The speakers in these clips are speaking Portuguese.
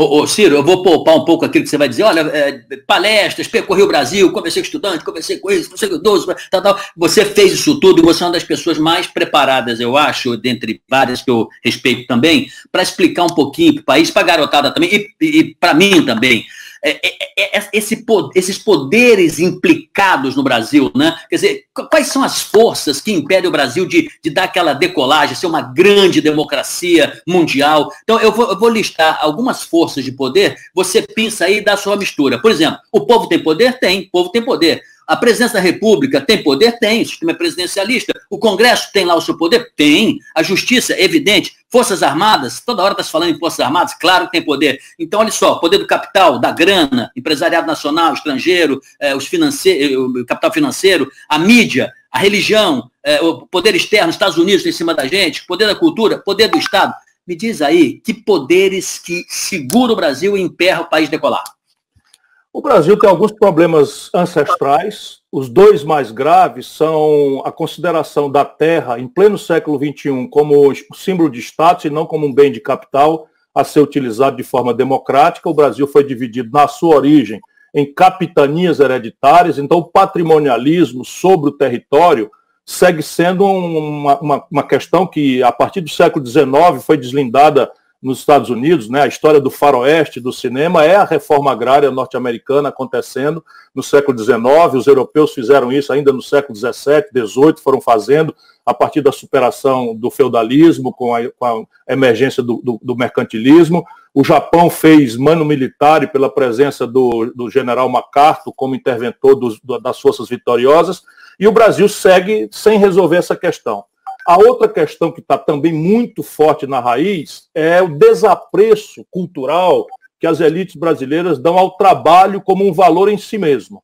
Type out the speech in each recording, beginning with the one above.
Ô, ô, Ciro, eu vou poupar um pouco aquilo que você vai dizer. Olha, é, palestras, percorri o Brasil, conversei com estudante, conversei com isso, conversei com idoso, tal, tal. Você fez isso tudo e você é uma das pessoas mais preparadas, eu acho, dentre várias que eu respeito também, para explicar um pouquinho para o país, para a garotada também e, e para mim também. É, é, é, esse, esses poderes implicados no Brasil, né? Quer dizer, quais são as forças que impedem o Brasil de, de dar aquela decolagem, ser uma grande democracia mundial? Então, eu vou, eu vou listar algumas forças de poder, você pensa aí da sua mistura. Por exemplo, o povo tem poder? Tem, o povo tem poder. A presidência da República tem poder? Tem. O sistema é presidencialista. O Congresso tem lá o seu poder? Tem. A Justiça, evidente. Forças Armadas, toda hora está se falando em Forças Armadas, claro que tem poder. Então, olha só, poder do capital, da grana, empresariado nacional, estrangeiro, eh, os financeiro, o capital financeiro, a mídia, a religião, eh, o poder externo, Estados Unidos em cima da gente, poder da cultura, poder do Estado. Me diz aí, que poderes que seguram o Brasil e emperram o país decolar? O Brasil tem alguns problemas ancestrais. Os dois mais graves são a consideração da terra em pleno século XXI como símbolo de status e não como um bem de capital a ser utilizado de forma democrática. O Brasil foi dividido na sua origem em capitanias hereditárias, então o patrimonialismo sobre o território segue sendo uma, uma, uma questão que, a partir do século XIX, foi deslindada nos Estados Unidos, né, a história do faroeste do cinema é a reforma agrária norte-americana acontecendo no século XIX, os europeus fizeram isso ainda no século XVII, XVIII, foram fazendo a partir da superação do feudalismo, com a, com a emergência do, do, do, mercantilismo. O Japão fez mano militar pela presença do, do general MacArthur como interventor dos, das forças vitoriosas, e o Brasil segue sem resolver essa questão. A outra questão que está também muito forte na raiz é o desapreço cultural que as elites brasileiras dão ao trabalho como um valor em si mesmo,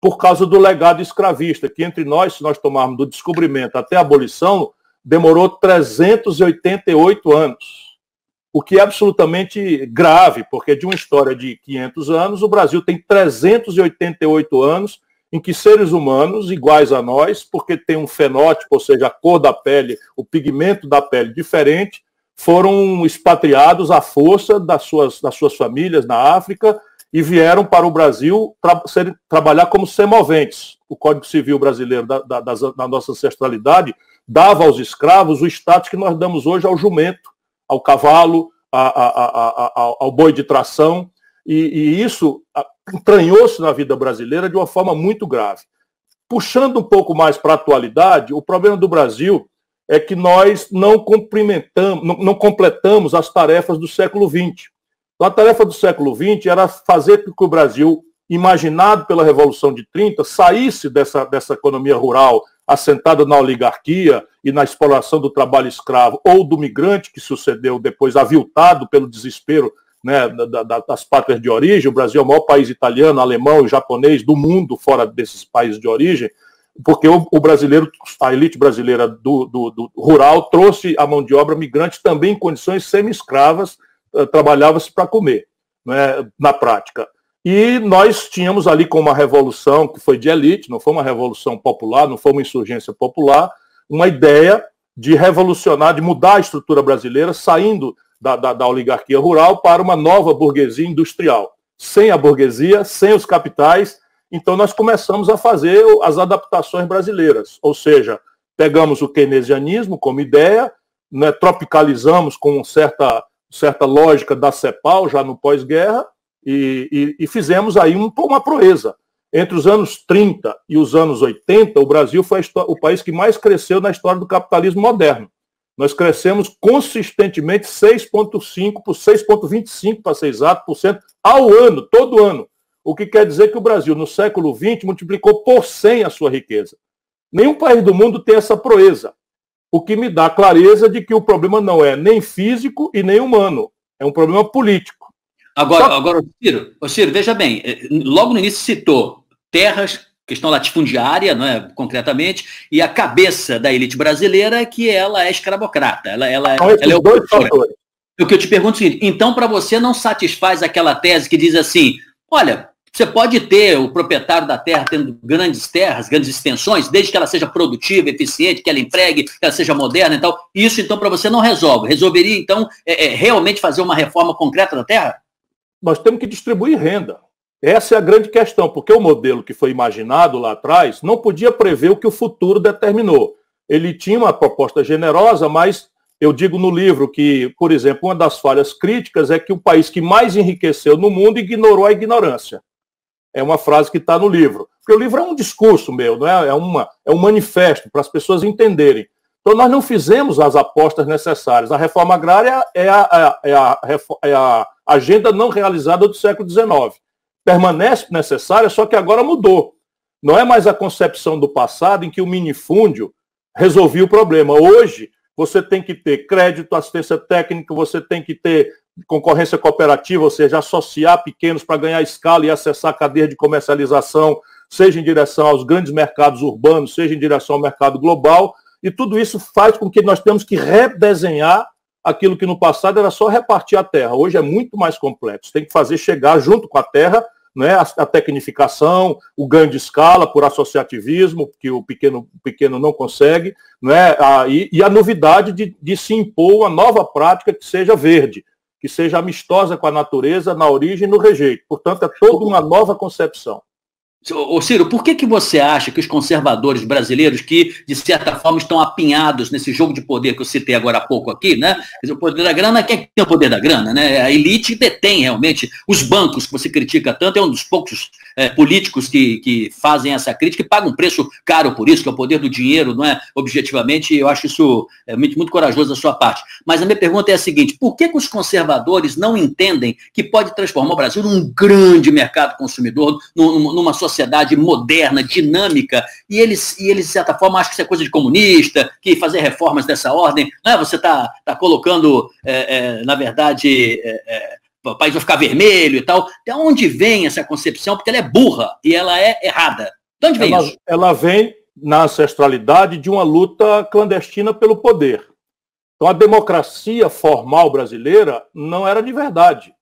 por causa do legado escravista, que entre nós, se nós tomarmos do descobrimento até a abolição, demorou 388 anos. O que é absolutamente grave, porque de uma história de 500 anos, o Brasil tem 388 anos em que seres humanos iguais a nós, porque tem um fenótipo, ou seja, a cor da pele, o pigmento da pele diferente, foram expatriados à força das suas, das suas famílias na África e vieram para o Brasil tra ser, trabalhar como semoventes. O Código Civil brasileiro da, da, da nossa ancestralidade dava aos escravos o status que nós damos hoje ao jumento, ao cavalo, a, a, a, ao boi de tração. E, e isso entranhou-se na vida brasileira de uma forma muito grave. Puxando um pouco mais para a atualidade, o problema do Brasil é que nós não cumprimentamos, não, não completamos as tarefas do século XX. Então, a tarefa do século XX era fazer com que o Brasil, imaginado pela Revolução de 30, saísse dessa, dessa economia rural assentada na oligarquia e na exploração do trabalho escravo ou do migrante que sucedeu depois aviltado pelo desespero né, da, das pátrias de origem, o Brasil é o maior país italiano, alemão e japonês do mundo fora desses países de origem, porque o, o brasileiro, a elite brasileira do, do, do, rural trouxe a mão de obra migrante também em condições semi-escravas, uh, trabalhava-se para comer, né, na prática. E nós tínhamos ali com uma revolução que foi de elite, não foi uma revolução popular, não foi uma insurgência popular, uma ideia de revolucionar, de mudar a estrutura brasileira, saindo da, da, da oligarquia rural para uma nova burguesia industrial. Sem a burguesia, sem os capitais, então nós começamos a fazer as adaptações brasileiras, ou seja, pegamos o keynesianismo como ideia, né, tropicalizamos com certa, certa lógica da CEPAL já no pós-guerra e, e, e, fizemos aí um, uma proeza. Entre os anos 30 e os anos 80, o Brasil foi o país que mais cresceu na história do capitalismo moderno. Nós crescemos consistentemente 6,5% por 6,25% para ser exato, por cento ao ano, todo ano. O que quer dizer que o Brasil, no século XX, multiplicou por 100 a sua riqueza. Nenhum país do mundo tem essa proeza. O que me dá clareza de que o problema não é nem físico e nem humano. É um problema político. Agora, Só... agora Ciro, Ciro, veja bem, eh, logo no início citou terras questão latifundiária, não é, concretamente, e a cabeça da elite brasileira é que ela é escravocrata, ela, ela, então, ela é opressora. O que eu te pergunto é o seguinte, então para você não satisfaz aquela tese que diz assim, olha, você pode ter o proprietário da terra tendo grandes terras, grandes extensões, desde que ela seja produtiva, eficiente, que ela empregue, que ela seja moderna e tal. Isso, então, para você não resolve. Resolveria, então, é, é, realmente fazer uma reforma concreta da terra? nós temos que distribuir renda. Essa é a grande questão, porque o modelo que foi imaginado lá atrás não podia prever o que o futuro determinou. Ele tinha uma proposta generosa, mas eu digo no livro que, por exemplo, uma das falhas críticas é que o país que mais enriqueceu no mundo ignorou a ignorância. É uma frase que está no livro. Porque o livro é um discurso meu, não é? É, uma, é um manifesto para as pessoas entenderem. Então, nós não fizemos as apostas necessárias. A reforma agrária é a, é a, é a agenda não realizada do século XIX permanece necessária, só que agora mudou. Não é mais a concepção do passado em que o minifúndio resolvia o problema. Hoje, você tem que ter crédito, assistência técnica, você tem que ter concorrência cooperativa, ou seja, associar pequenos para ganhar escala e acessar a cadeia de comercialização, seja em direção aos grandes mercados urbanos, seja em direção ao mercado global. E tudo isso faz com que nós temos que redesenhar aquilo que no passado era só repartir a terra. Hoje é muito mais complexo. Tem que fazer chegar junto com a terra né, a, a, tecnificação, o ganho de escala por associativismo, que o pequeno, pequeno não consegue, né, a, e, e, a novidade de, de se impor uma nova prática que seja verde, que seja amistosa com a natureza na origem e no rejeito. Portanto, é toda uma nova concepção. Ô Ciro, por que, que você acha que os conservadores brasileiros, que de certa forma estão apinhados nesse jogo de poder que eu citei agora há pouco aqui, né? O poder da grana, quem tem o poder da grana, né? A elite detém realmente os bancos que você critica tanto, é um dos poucos é, políticos que, que fazem essa crítica e pagam um preço caro por isso, que é o poder do dinheiro, não é? Objetivamente, eu acho isso é, muito, muito corajoso da sua parte. Mas a minha pergunta é a seguinte: por que, que os conservadores não entendem que pode transformar o Brasil num grande mercado consumidor, numa sociedade moderna, dinâmica, e eles, e eles, de certa forma, acham que isso é coisa de comunista, que fazer reformas dessa ordem, não é? você está tá colocando, é, é, na verdade, é, é o país vai ficar vermelho e tal. De onde vem essa concepção? Porque ela é burra e ela é errada. De onde vem ela, isso? Ela vem na ancestralidade de uma luta clandestina pelo poder. Então a democracia formal brasileira não era de verdade.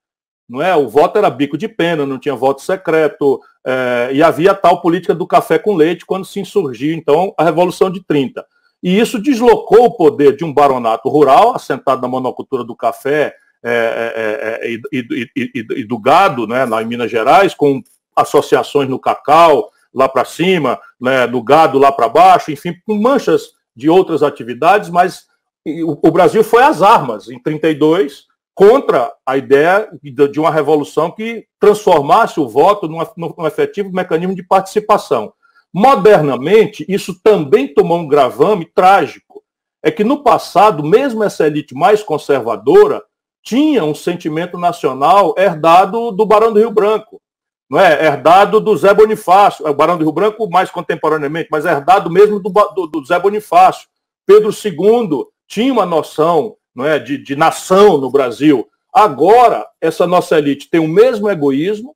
Não é? O voto era bico de pena, não tinha voto secreto, é, e havia tal política do café com leite quando se insurgiu, então, a Revolução de 30. E isso deslocou o poder de um baronato rural, assentado na monocultura do café e, e, e, e, do gado, né, lá em Minas Gerais, com associações no cacau lá para cima, né, do gado lá para baixo, enfim, com manchas de outras atividades, mas o, o Brasil foi às armas em 32 contra a ideia de uma revolução que transformasse o voto num, num efetivo mecanismo de participação. Modernamente, isso também tomou um gravame trágico. É que no passado, mesmo essa elite mais conservadora, tinha um sentimento nacional herdado do Barão do Rio Branco, não é? Herdado do Zé Bonifácio, o Barão do Rio Branco mais contemporaneamente, mas herdado mesmo do, do, do Zé Bonifácio. Pedro II tinha uma noção não é, de, de nação no Brasil. Agora, essa nossa elite tem o mesmo egoísmo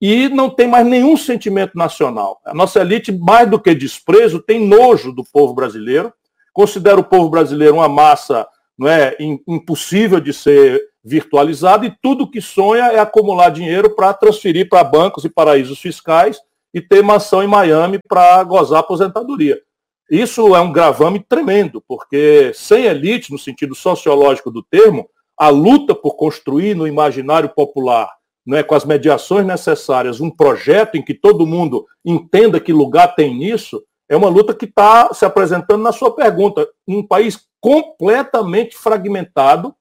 e não tem mais nenhum sentimento nacional. A nossa elite, mais do que desprezo, tem nojo do povo brasileiro, considera o povo brasileiro uma massa não é impossível de ser virtualizado e tudo que sonha é acumular dinheiro para transferir para bancos e paraísos fiscais e ter mansão em Miami para gozar aposentadoria. Isso é um gravame tremendo, porque sem elite, no sentido sociológico do termo, a luta por construir no imaginário popular, não é, com as mediações necessárias, um projeto em que todo mundo entenda que lugar tem nisso, é uma luta que está se apresentando na sua pergunta. Um país completamente fragmentado,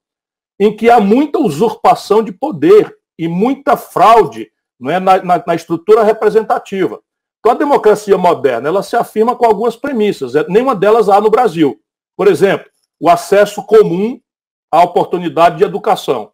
em que há muita usurpação de poder e muita fraude não é, na, na, na estrutura representativa. Então, a democracia moderna ela se afirma com algumas premissas, é, nenhuma delas há no Brasil. Por exemplo, o acesso comum à oportunidade de educação.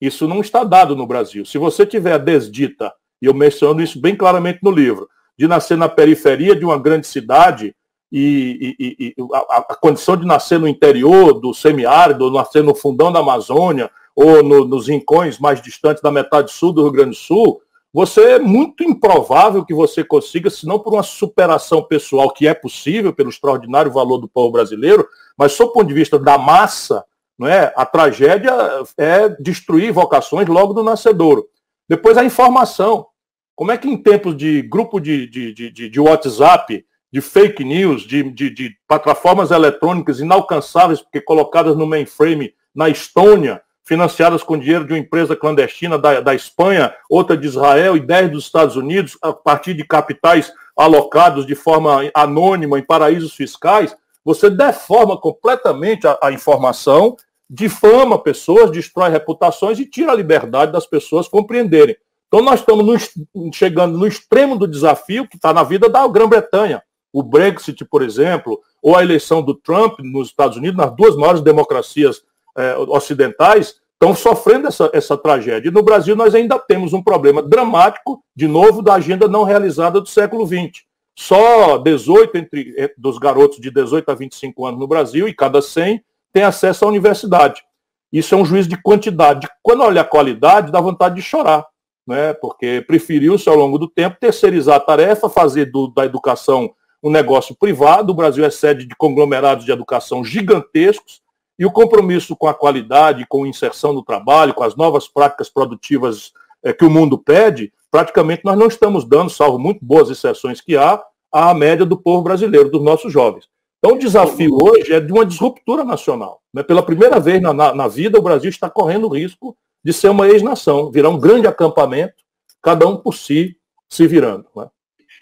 Isso não está dado no Brasil. Se você tiver a desdita, e eu menciono isso bem claramente no livro, de nascer na periferia de uma grande cidade, e, e, e a, a, condição de nascer no interior do semiárido, nascer no fundão da Amazônia, ou no, nos rincões mais distantes da metade sul do Rio Grande do Sul, você é muito improvável que você consiga, se não por uma superação pessoal, que é possível pelo extraordinário valor do povo brasileiro, mas o ponto de vista da massa, não é? a tragédia é destruir vocações logo do nascedouro. Depois a informação. Como é que em tempos de grupo de, de, de, de WhatsApp, de fake news, de, de, de plataformas eletrônicas inalcançáveis, porque colocadas no mainframe na Estônia, financiadas com dinheiro de uma empresa clandestina da, da Espanha, outra de Israel e 10 dos Estados Unidos, a partir de capitais alocados de forma anônima em paraísos fiscais, você deforma completamente a, a informação, difama pessoas, destrói reputações e tira a liberdade das pessoas compreenderem. Então nós estamos no, chegando no extremo do desafio que está na vida da Grã-Bretanha. O Brexit, por exemplo, ou a eleição do Trump nos Estados Unidos, nas duas maiores democracias é, ocidentais estão sofrendo essa, essa tragédia. E no Brasil nós ainda temos um problema dramático, de novo, da agenda não realizada do século XX. Só 18 entre, é, dos garotos de 18 a 25 anos no Brasil, e cada 100 tem acesso à universidade. Isso é um juízo de quantidade. Quando olha a qualidade, dá vontade de chorar, né? porque preferiu-se, ao longo do tempo, terceirizar a tarefa, fazer do, da educação um negócio privado. O Brasil é sede de conglomerados de educação gigantescos, e o compromisso com a qualidade, com a inserção no trabalho, com as novas práticas produtivas é, que o mundo pede, praticamente nós não estamos dando, salvo muito boas exceções que há, à média do povo brasileiro, dos nossos jovens. Então, o desafio hoje é de uma disruptura nacional. Né? Pela primeira vez na, na, na vida, o Brasil está correndo o risco de ser uma ex-nação, virar um grande acampamento, cada um por si, se virando. Né?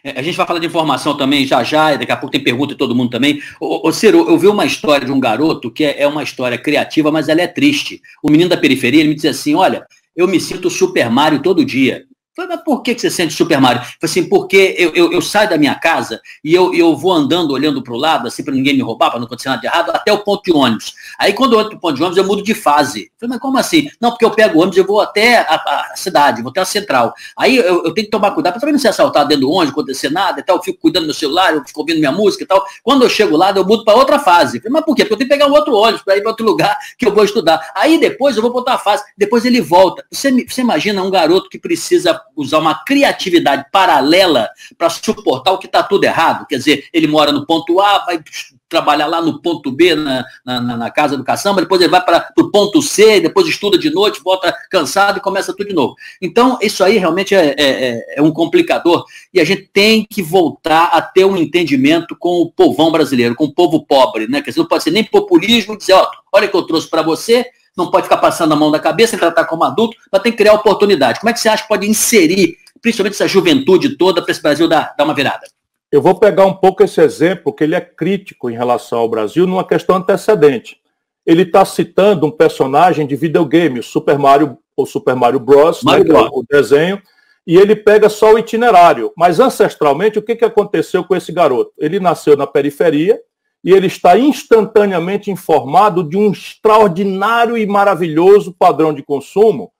É, a gente vai falar de informação também já já, daqui a pouco tem pergunta de todo mundo também. Ô, ô Ciro, eu vi uma história de um garoto que é, é uma história criativa, mas ela é triste. O menino da periferia, ele me disse assim, olha, eu me sinto Super Mario todo dia. Falei, mas por que, você sente Super Mario? Falei assim, porque eu, eu, eu, saio da minha casa e eu, eu vou andando, olhando para o lado, assim, para ninguém me roubar, para não acontecer nada de errado, até o ponto de ônibus. Aí quando eu entro no ponto de ônibus, eu mudo de fase. Falei, mas como assim? Não, porque eu pego o ônibus e vou até a, a, cidade, vou até a central. Aí eu, eu, tenho que tomar cuidado para também não ser assaltado dentro do ônibus, acontecer nada e tal. Eu fico cuidando do meu celular, eu fico ouvindo minha música e tal. Quando eu chego lá, eu mudo para outra fase. Falei, mas por quê? Porque eu tenho que pegar um outro ônibus para ir para outro lugar que eu vou estudar. Aí depois eu vou para outra fase, depois ele volta. Você, você imagina um garoto que precisa usar uma criatividade paralela para suportar o que está tudo errado. Quer dizer, ele mora no ponto A, vai trabalhar lá no ponto B, na, na, na casa do caçamba, depois ele vai para o ponto C, depois estuda de noite, volta cansado e começa tudo de novo. Então, isso aí realmente é, é, é, é um complicador e a gente tem que voltar a ter um entendimento com o povão brasileiro, com o povo pobre, né? Quer dizer, não pode ser nem populismo, dizer, ó, olha que eu trouxe para você, não pode ficar passando a mão na cabeça e tratar como adulto, mas tem que criar oportunidade. Como é que você acha que pode inserir principalmente essa juventude toda, para esse Brasil dar, dar uma virada? Eu vou pegar um pouco esse exemplo, que ele é crítico em relação ao Brasil, numa questão antecedente. Ele está citando um personagem de videogame, o Super Mario, ou Super Mario Bros, né, Mario né, o desenho, e ele pega só o itinerário. Mas ancestralmente, o que, que aconteceu com esse garoto? Ele nasceu na periferia e ele está instantaneamente informado de um extraordinário e maravilhoso padrão de consumo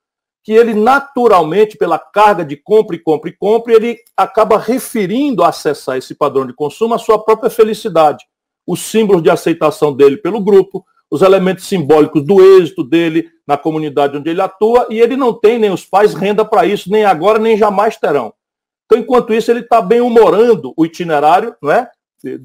que ele naturalmente, pela carga de compra e compra e compra, ele acaba referindo a acessar esse padrão de consumo à sua própria felicidade. Os símbolos de aceitação dele pelo grupo, os elementos simbólicos do êxito dele na comunidade onde ele atua, e ele não tem nem os pais renda para isso, nem agora, nem jamais terão. Então, enquanto isso, ele está bem humorando o itinerário, não é?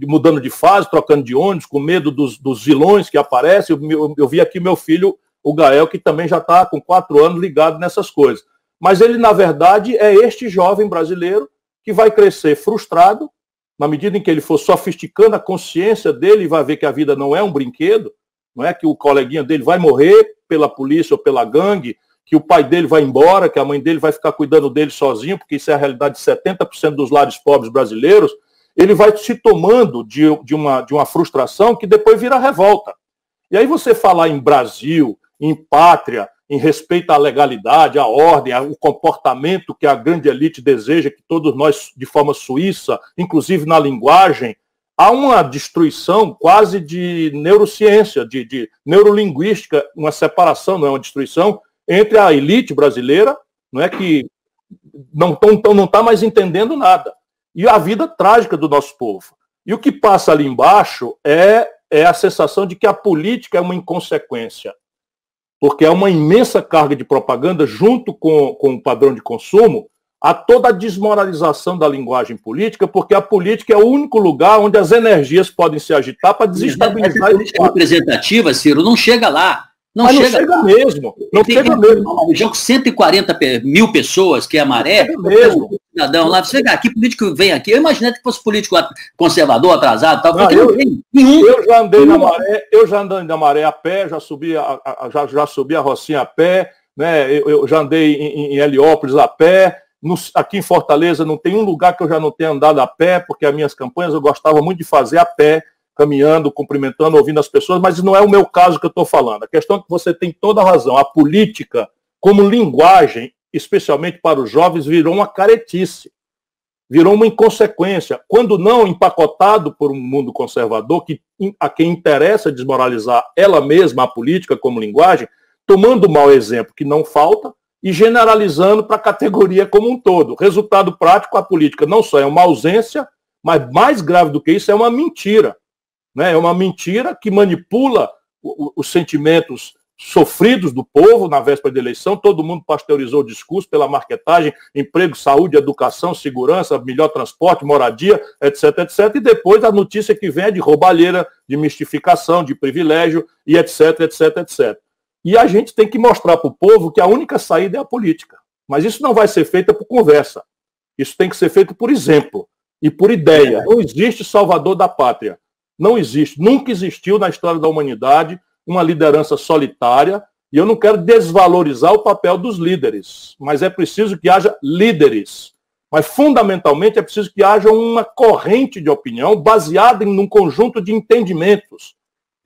Mudando de fase, trocando de ônibus, com medo dos, dos vilões que aparecem. Eu, eu, eu vi aqui meu filho o Gael, que também já está com quatro anos ligado nessas coisas. Mas ele, na verdade, é este jovem brasileiro que vai crescer frustrado, na medida em que ele for sofisticando a consciência dele e vai ver que a vida não é um brinquedo, não é que o coleguinha dele vai morrer pela polícia ou pela gangue, que o pai dele vai embora, que a mãe dele vai ficar cuidando dele sozinho, porque isso é a realidade de 70% dos lares pobres brasileiros, ele vai se tomando de, de, uma, de uma frustração que depois vira revolta. E aí você falar em Brasil, em pátria, em respeito à legalidade, à ordem, ao comportamento que a grande elite deseja, que todos nós, de forma suíça, inclusive na linguagem, há uma destruição quase de neurociência, de, de neurolinguística, uma separação, não é uma destruição, entre a elite brasileira, não é que não está não tá mais entendendo nada, e a vida trágica do nosso povo. E o que passa ali embaixo é, é a sensação de que a política é uma inconsequência porque é uma imensa carga de propaganda junto com, com o padrão de consumo, a toda a desmoralização da linguagem política, porque a política é o único lugar onde as energias podem se agitar para desestabilizar. A política representativa, Ciro, não chega lá. Não Mas chega, não chega mesmo. Não tem, chega mesmo. Uma região com 140 mil pessoas, que é a maré, mesmo. Cidadão lá, você vem aqui, político vem aqui. Eu imaginei que fosse político conservador, atrasado, tal, não, eu, não nenhum. Eu já andei na maré, eu já andei na maré a pé, já subi a, a já, já subi a Rocinha a pé, né? Eu, eu já andei em, em Heliópolis a pé. No, aqui em Fortaleza não tem um lugar que eu já não tenha andado a pé, porque as minhas campanhas eu gostava muito de fazer a pé, caminhando, cumprimentando, ouvindo as pessoas, mas não é o meu caso que eu estou falando. A questão é que você tem toda a razão. A política, como linguagem, especialmente para os jovens, virou uma caretice, virou uma inconsequência. Quando não empacotado por um mundo conservador, que a quem interessa desmoralizar ela mesma, a política como linguagem, tomando o mau exemplo que não falta e generalizando para a categoria como um todo. Resultado prático, a política não só é uma ausência, mas mais grave do que isso, é uma mentira. Né? É uma mentira que manipula os sentimentos sofridos do povo na véspera da eleição, todo mundo pasteurizou o discurso pela marketagem, emprego, saúde, educação, segurança, melhor transporte, moradia, etc, etc, e depois a notícia que vem é de roubalheira, de mistificação, de privilégio, e etc, etc, etc. E a gente tem que mostrar para o povo que a única saída é a política. Mas isso não vai ser feito por conversa. Isso tem que ser feito por exemplo e por ideia. Não existe salvador da pátria. Não existe. Nunca existiu na história da humanidade uma liderança solitária. E eu não quero desvalorizar o papel dos líderes, mas é preciso que haja líderes. Mas, fundamentalmente, é preciso que haja uma corrente de opinião baseada em um conjunto de entendimentos,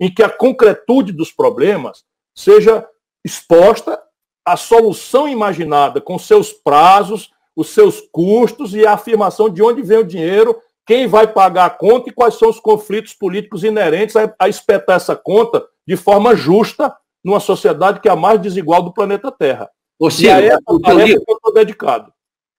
em que a concretude dos problemas seja exposta a solução imaginada com seus prazos, os seus custos e a afirmação de onde vem o dinheiro, quem vai pagar a conta e quais são os conflitos políticos inerentes a, a espetar essa conta de forma justa numa sociedade que é a mais desigual do planeta Terra. Ou seja, e a essa tarefa que eu estou dedicado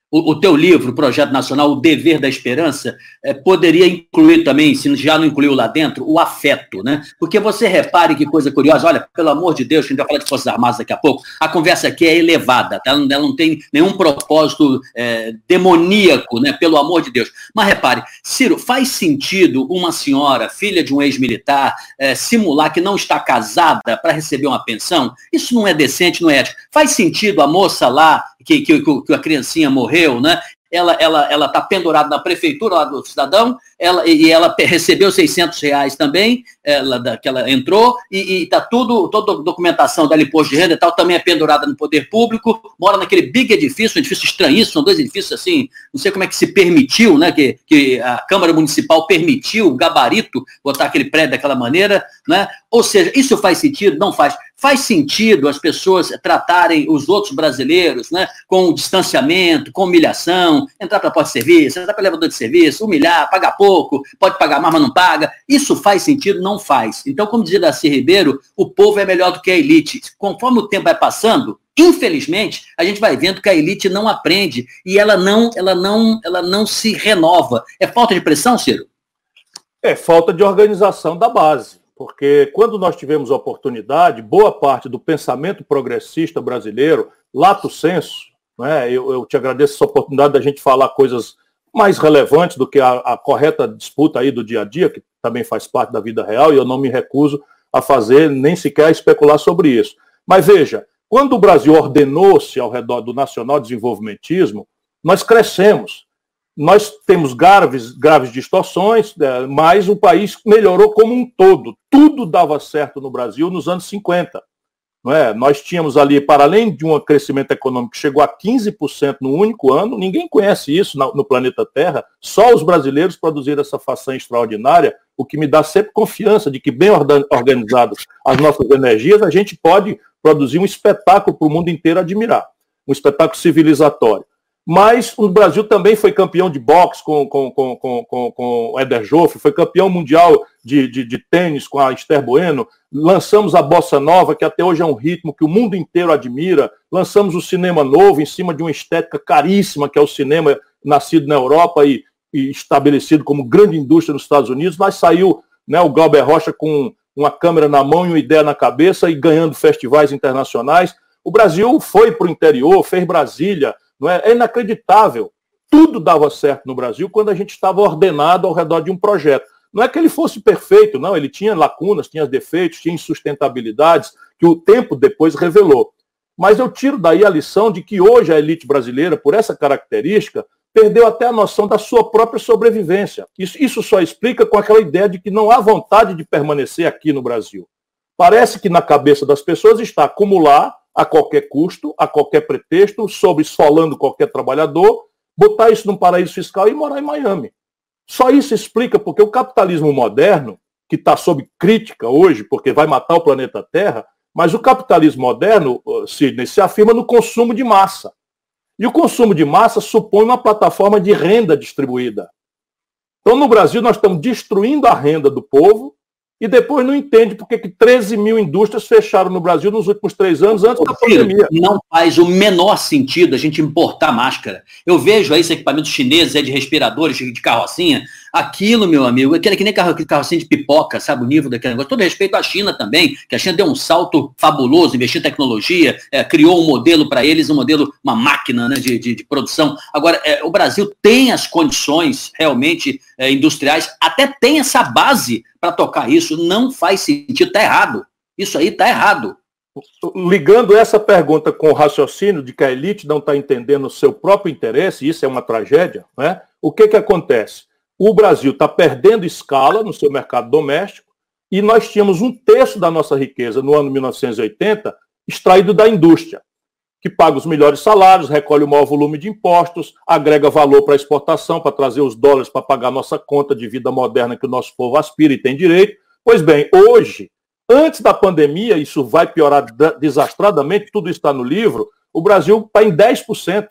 o, o teu livro, o Projeto Nacional, O Dever da Esperança, é, poderia incluir também, se já não incluiu lá dentro, o afeto, né? Porque você repare que coisa curiosa, olha, pelo amor de Deus, a gente vai falar de Forças Armadas daqui a pouco, a conversa aqui é elevada, tá? ela, não tem nenhum propósito é, demoníaco, né? Pelo amor de Deus. Mas repare, Ciro, faz sentido uma senhora, filha de um ex-militar, é, simular que não está casada para receber uma pensão? Isso não é decente, não é ético. Faz sentido a moça lá que, que, que a criancinha morreu, né? ela ela ela está pendurada na prefeitura lá do cidadão, ela e ela recebeu 600 reais também, ela que ela entrou e está tudo toda a documentação dela imposto de renda e tal também é pendurada no poder público, mora naquele big edifício, um edifício estranhíssimo, são dois edifícios assim, não sei como é que se permitiu, né, que, que a Câmara Municipal permitiu o gabarito botar aquele prédio daquela maneira, né? Ou seja, isso faz sentido? Não faz. Faz sentido as pessoas tratarem os outros brasileiros né, com distanciamento, com humilhação, entrar para porta de serviço, entrar para elevador de serviço, humilhar, pagar pouco, pode pagar mais, mas não paga. Isso faz sentido? Não faz. Então, como dizia Darcy Ribeiro, o povo é melhor do que a elite. Conforme o tempo vai passando, infelizmente, a gente vai vendo que a elite não aprende e ela não, ela não, ela não se renova. É falta de pressão, Ciro? É falta de organização da base porque quando nós tivemos oportunidade, boa parte do pensamento progressista brasileiro, lato senso, né, eu, eu te agradeço essa oportunidade da gente falar coisas mais relevantes do que a, a, correta disputa aí do dia a dia, que também faz parte da vida real, e eu não me recuso a fazer, nem sequer a especular sobre isso. Mas veja, quando o Brasil ordenou-se ao redor do nacional desenvolvimentismo, nós crescemos nós temos graves, graves distorções, né, mas o país melhorou como um todo. Tudo dava certo no Brasil nos anos 50. Não é? Nós tínhamos ali, para além de um crescimento econômico que chegou a 15% no único ano, ninguém conhece isso no planeta Terra, só os brasileiros produziram essa façanha extraordinária, o que me dá sempre confiança de que, bem organizados as nossas energias, a gente pode produzir um espetáculo para o mundo inteiro admirar, um espetáculo civilizatório. Mas o Brasil também foi campeão de boxe com, com, com, com, com, com o Eder Joffre, foi campeão mundial de, de, de, tênis com a Esther Bueno, lançamos a Bossa Nova, que até hoje é um ritmo que o mundo inteiro admira, lançamos o cinema novo em cima de uma estética caríssima, que é o cinema nascido na Europa e, e estabelecido como grande indústria nos Estados Unidos, mas saiu né, o Glauber Rocha com uma câmera na mão e uma ideia na cabeça e ganhando festivais internacionais. O Brasil foi para o interior, fez Brasília, não é? é inacreditável. Tudo dava certo no Brasil quando a gente estava ordenado ao redor de um projeto. Não é que ele fosse perfeito, não, ele tinha lacunas, tinha defeitos, tinha insustentabilidades, que o tempo depois revelou. Mas eu tiro daí a lição de que hoje a elite brasileira, por essa característica, perdeu até a noção da sua própria sobrevivência. Isso, isso só explica com aquela ideia de que não há vontade de permanecer aqui no Brasil. Parece que na cabeça das pessoas está acumular a qualquer custo, a qualquer pretexto, sobre esfolando qualquer trabalhador, botar isso num paraíso fiscal e morar em Miami. Só isso explica porque o capitalismo moderno, que está sob crítica hoje, porque vai matar o planeta Terra, mas o capitalismo moderno, Sidney, se afirma no consumo de massa. E o consumo de massa supõe uma plataforma de renda distribuída. Então, no Brasil, nós estamos destruindo a renda do povo e depois não entende porque que 13 mil indústrias fecharam no Brasil nos últimos três anos antes da pandemia. Não faz o menor sentido a gente importar máscara. Eu vejo aí esses equipamentos chineses é de respiradores, de carrocinha, Aquilo, meu amigo, aquele que nem carro, carrocinha de pipoca, sabe, o nível daquele negócio. Todo respeito à China também, que a China deu um salto fabuloso, investiu em tecnologia, é, criou um modelo para eles, um modelo, uma máquina né, de, de, de produção. Agora, é, o Brasil tem as condições realmente é, industriais, até tem essa base para tocar isso. Não faz sentido, está errado. Isso aí está errado. Ligando essa pergunta com o raciocínio de que a elite não está entendendo o seu próprio interesse, isso é uma tragédia, né? o que, que acontece? O Brasil está perdendo escala no seu mercado doméstico e nós tínhamos um terço da nossa riqueza no ano 1980 extraído da indústria, que paga os melhores salários, recolhe o maior volume de impostos, agrega valor para a exportação, para trazer os dólares para pagar nossa conta de vida moderna que o nosso povo aspira e tem direito. Pois bem, hoje, antes da pandemia, isso vai piorar desastradamente, tudo está no livro, o Brasil está em 10%.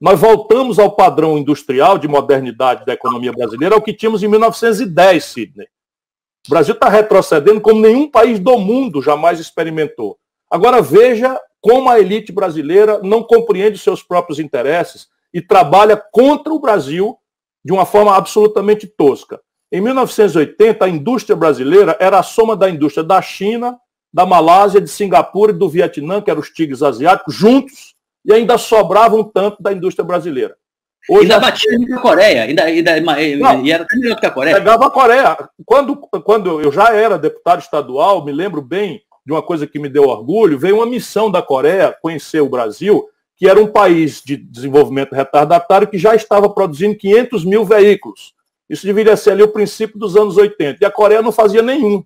Nós voltamos ao padrão industrial de modernidade da economia brasileira, ao que tínhamos em 1910, Sidney. O Brasil está retrocedendo como nenhum país do mundo jamais experimentou. Agora veja como a elite brasileira não compreende seus próprios interesses e trabalha contra o Brasil de uma forma absolutamente tosca. Em 1980, a indústria brasileira era a soma da indústria da China, da Malásia, de Singapura e do Vietnã, que eram os tigres asiáticos, juntos, e ainda sobrava um tanto da indústria brasileira. Hoje, ainda batia a Coreia, ainda, ainda, não, e era até melhor que a Coreia. Pegava a Coreia. Quando, quando eu já era deputado estadual, me lembro bem de uma coisa que me deu orgulho, veio uma missão da Coreia conhecer o Brasil, que era um país de desenvolvimento retardatário que já estava produzindo 500 mil veículos. Isso deveria ser ali o princípio dos anos 80. E a Coreia não fazia nenhum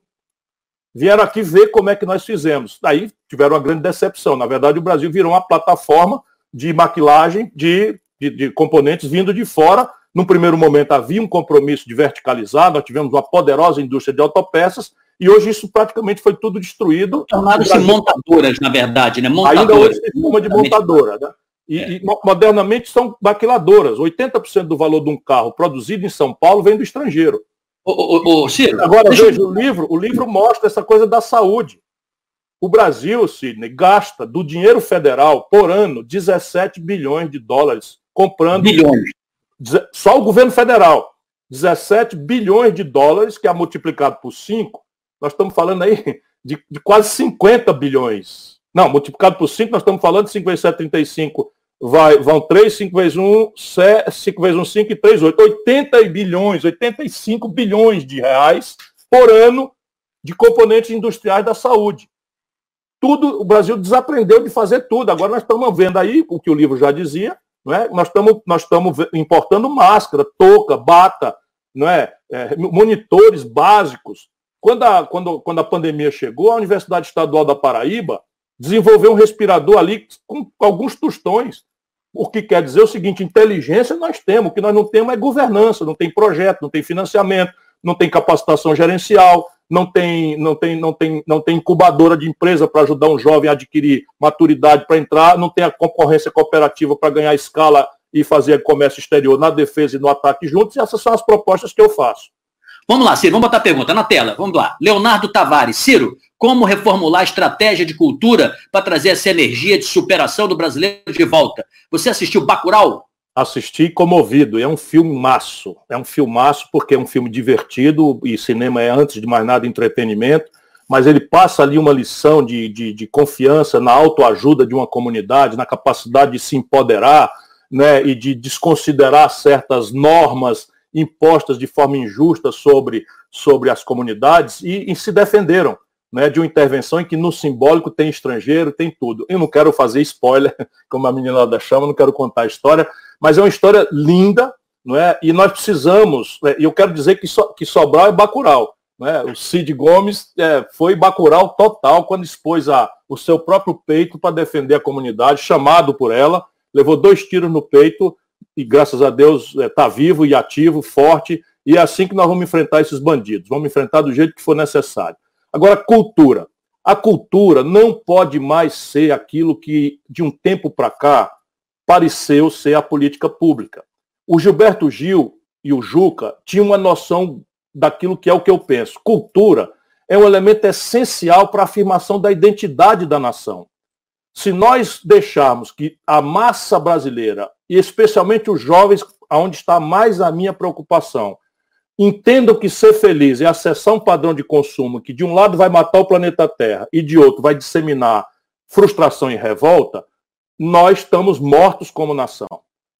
vieram aqui ver como é que nós fizemos. Daí tiveram uma grande decepção. Na verdade, o Brasil virou uma plataforma de maquilagem de, de, de componentes vindo de fora. No primeiro momento havia um compromisso de verticalizar, nós tivemos uma poderosa indústria de autopeças, e hoje isso praticamente foi tudo destruído. Tornaram-se montadoras, na verdade, né? Montadoras. Ainda hoje se chama de montadora. Né? E, é. e, modernamente são maquiladoras. 80% do valor de um carro produzido em São Paulo vem do estrangeiro. Ô, ô, Ciro, Agora, veja, o livro, o livro mostra essa coisa da saúde. O Brasil, Sidney, gasta do dinheiro federal por ano 17 bilhões de dólares comprando. Bilhões. Só o governo federal. 17 bilhões de dólares, que é multiplicado por 5, nós estamos falando aí de, de quase 50 bilhões. Não, multiplicado por 5, nós estamos falando de 57, 35 vai, vão 3, 5 vezes 1, 5 vezes 1, 5 e 3, 8. 80 bilhões, 85 bilhões de reais por ano de componentes industriais da saúde. Tudo, o Brasil desaprendeu de fazer tudo. Agora nós estamos vendo aí, o que o livro já dizia, não é? nós, estamos, nós importando máscara, touca, bata, não é? é monitores básicos. Quando a, quando, quando a pandemia chegou, a Universidade Estadual da Paraíba desenvolveu um respirador ali com alguns tostões. O que quer dizer o seguinte: inteligência nós temos, o que nós não temos é governança, não tem projeto, não tem financiamento, não tem capacitação gerencial, não tem, não tem, não tem, não tem incubadora de empresa para ajudar um jovem a adquirir maturidade para entrar, não tem a concorrência cooperativa para ganhar escala e fazer comércio exterior na defesa e no ataque juntos, e essas são as propostas que eu faço. Vamos lá, Ciro, vamos botar a pergunta na tela. Vamos lá. Leonardo Tavares. Ciro, como reformular a estratégia de cultura para trazer essa energia de superação do brasileiro de volta? Você assistiu Bacurau? Assisti comovido. É um filmaço. É um filmaço porque é um filme divertido e cinema é, antes de mais nada, entretenimento. Mas ele passa ali uma lição de, de, de confiança na autoajuda de uma comunidade, na capacidade de se empoderar né, e de desconsiderar certas normas impostas de forma injusta sobre, sobre as comunidades e, e se defenderam né, de uma intervenção em que no simbólico tem estrangeiro, tem tudo. Eu não quero fazer spoiler, como a menina da chama, não quero contar a história, mas é uma história linda, não é? E nós precisamos, né? e eu quero dizer que, so, que Sobral é Bacurau. Né? O Cid Gomes é, foi Bacurau total quando expôs a, o seu próprio peito para defender a comunidade, chamado por ela, levou dois tiros no peito e, graças a Deus, está é, vivo e ativo, forte, e é assim que nós vamos enfrentar esses bandidos. Vamos enfrentar do jeito que for necessário. Agora, cultura. A cultura não pode mais ser aquilo que, de um tempo para cá, pareceu ser a política pública. O Gilberto Gil e o Juca tinham uma noção daquilo que é o que eu penso. Cultura é um elemento essencial para a afirmação da identidade da nação. Se nós deixarmos que a massa brasileira, e especialmente os jovens, onde está mais a minha preocupação, entendam que ser feliz é acessar um padrão de consumo que de um lado vai matar o planeta Terra e de outro vai disseminar frustração e revolta, nós estamos mortos como nação.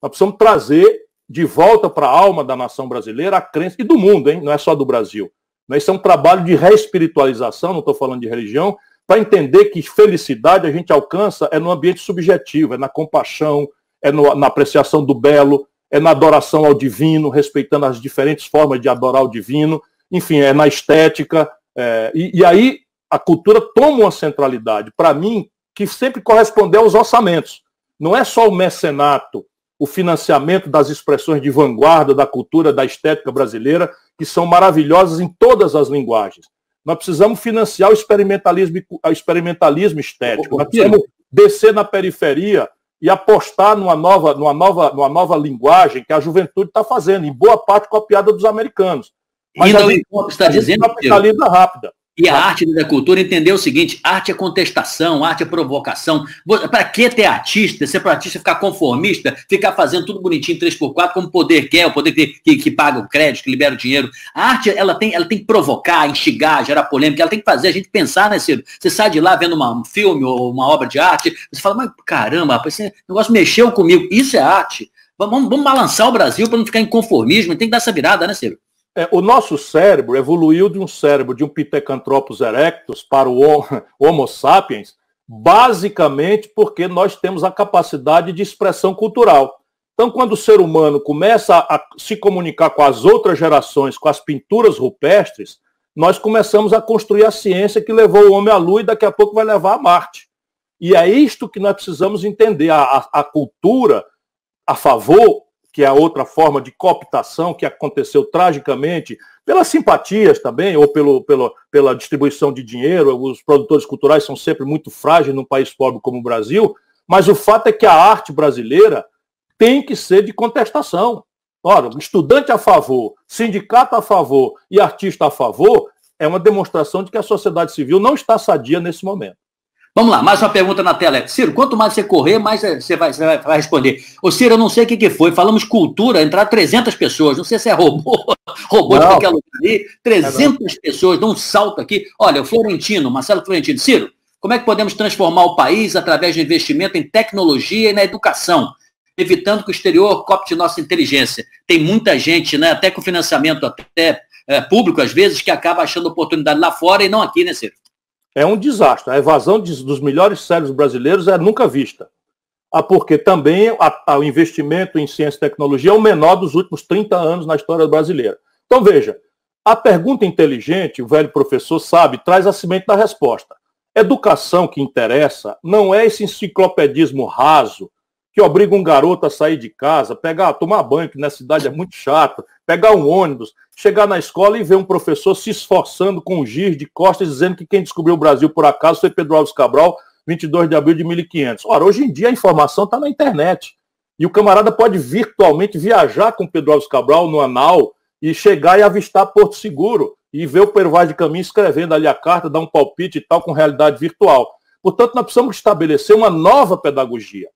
Nós precisamos trazer de volta para a alma da nação brasileira a crença, e do mundo, hein? não é só do Brasil. Isso é um trabalho de reespiritualização, não estou falando de religião, para entender que felicidade a gente alcança é no ambiente subjetivo, é na compaixão, é no, na apreciação do belo, é na adoração ao divino, respeitando as diferentes formas de adorar o divino, enfim, é na estética. É, e, e, aí a cultura toma uma centralidade, para mim, que sempre correspondeu aos orçamentos. Não é só o mecenato, o financiamento das expressões de vanguarda da cultura, da estética brasileira, que são maravilhosas em todas as linguagens. Nós precisamos financiar o experimentalismo, o experimentalismo estético. Nós precisamos descer na periferia e apostar numa nova, numa nova, numa nova linguagem que a juventude está fazendo, em boa parte copiada dos americanos. Mas a gente, está dizendo. Capitaliza rápida. E a arte da cultura entendeu o seguinte: arte é contestação, arte é provocação. Para que ter artista? Ser para artista ficar conformista, ficar fazendo tudo bonitinho 3x4, como o poder quer, o poder que, que, que, paga o crédito, que libera o dinheiro. A arte ela tem, ela tem que provocar, instigar, gerar polêmica, ela tem que fazer a gente pensar, né, Ciro? Você sai de lá vendo uma, um filme ou uma obra de arte, você fala, mas caramba, esse negócio mexeu comigo. Isso é arte. Vamos, vamos balançar o Brasil para não ficar em conformismo, tem que dar essa virada, né, Ciro? É, o nosso cérebro evoluiu de um cérebro de um Pithecanthropus erectus para o Homo sapiens, basicamente porque nós temos a capacidade de expressão cultural. Então, quando o ser humano começa a se comunicar com as outras gerações, com as pinturas rupestres, nós começamos a construir a ciência que levou o homem à lua e daqui a pouco vai levar a Marte. E é isto que nós precisamos entender. A, a, a cultura a favor que é a outra forma de cooptação que aconteceu tragicamente, pelas simpatias também, ou pelo, pelo, pela distribuição de dinheiro. Os produtores culturais são sempre muito frágeis num país pobre como o Brasil, mas o fato é que a arte brasileira tem que ser de contestação. Ora, estudante a favor, sindicato a favor e artista a favor é uma demonstração de que a sociedade civil não está sadia nesse momento. Vamos lá, mais uma pergunta na tela. Ciro, quanto mais você correr, mais você vai, você vai responder. Ô, Ciro, eu não sei o que, que foi. Falamos cultura, entraram 300 pessoas. Não sei se é robô, robô não. de qualquer lugar ali. 300 é pessoas, dão um salto aqui. Olha, o Florentino, Marcelo Florentino. Ciro, como é que podemos transformar o país através de investimento em tecnologia e na educação, evitando que o exterior copte nossa inteligência? Tem muita gente, né, até com financiamento até é, público, às vezes, que acaba achando oportunidade lá fora e não aqui, né, Ciro? É um desastre. A evasão de, dos melhores cérebros brasileiros é nunca vista. Ah, porque também a, a, o investimento em ciência e tecnologia é o menor dos últimos 30 anos na história brasileira. Então, veja, a pergunta inteligente, o velho professor sabe, traz a semente da resposta. Educação que interessa não é esse enciclopedismo raso que obriga um garoto a sair de casa, pegar, tomar banho, que na cidade é muito chato, pegar um ônibus, chegar na escola e ver um professor se esforçando com um giz de costas, dizendo que quem descobriu o Brasil por acaso foi Pedro Alves Cabral, 22 de abril de 1500. Ora, hoje em dia a informação está na internet. E o camarada pode virtualmente viajar com Pedro Alves Cabral no anal e chegar e avistar Porto Seguro e ver o Pervaz de Caminho escrevendo ali a carta, dar um palpite e tal com realidade virtual. Portanto, nós precisamos estabelecer uma nova pedagogia.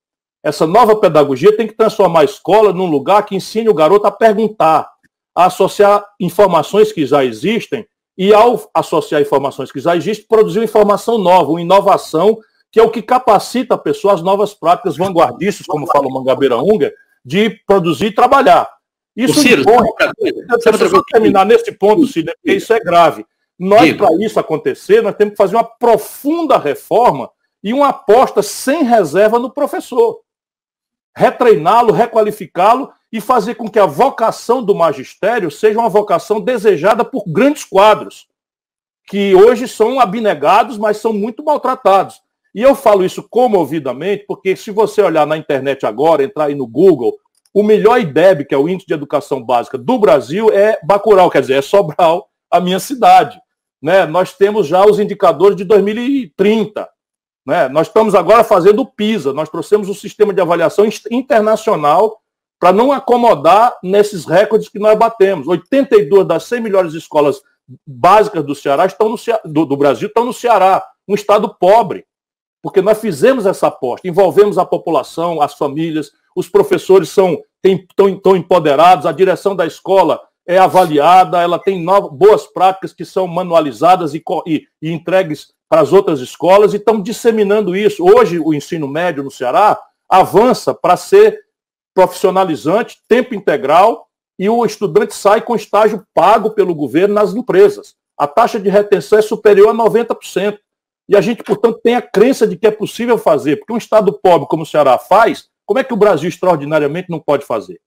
Essa nova pedagogia tem que transformar a escola num lugar que ensine o garoto a perguntar, a associar informações que já existem e, ao associar informações que já existem, produzir uma informação nova, uma inovação, que é o que capacita a pessoa às novas práticas vanguardistas, como fala o Mangabeira Unger, de produzir e trabalhar. Isso Ciro, impõe, eu só terminar nesse ponto, Ciro, porque isso é grave. Nós, para isso acontecer, nós temos que fazer uma profunda reforma e uma aposta sem reserva no professor. Retreiná-lo, requalificá-lo e fazer com que a vocação do magistério seja uma vocação desejada por grandes quadros, que hoje são abnegados, mas são muito maltratados. E eu falo isso comovidamente, porque se você olhar na internet agora, entrar aí no Google, o melhor IDEB, que é o Índice de Educação Básica do Brasil, é Bacurau, quer dizer, é Sobral, a minha cidade. Né? Nós temos já os indicadores de 2030. Né? Nós estamos agora fazendo o PISA, nós trouxemos um sistema de avaliação internacional para não acomodar nesses recordes que nós batemos. 82 das 100 melhores escolas básicas do Ceará estão no do, do Brasil estão no Ceará, um estado pobre, porque nós fizemos essa aposta, envolvemos a população, as famílias, os professores são estão empoderados, a direção da escola é avaliada, ela tem novas, boas práticas que são manualizadas e, e, e entregues para as outras escolas e estão disseminando isso. Hoje, o ensino médio no Ceará avança para ser profissionalizante, tempo integral, e o estudante sai com estágio pago pelo governo nas empresas. A taxa de retenção é superior a 90%. E a gente, portanto, tem a crença de que é possível fazer, porque um Estado pobre como o Ceará faz, como é que o Brasil extraordinariamente não pode fazer?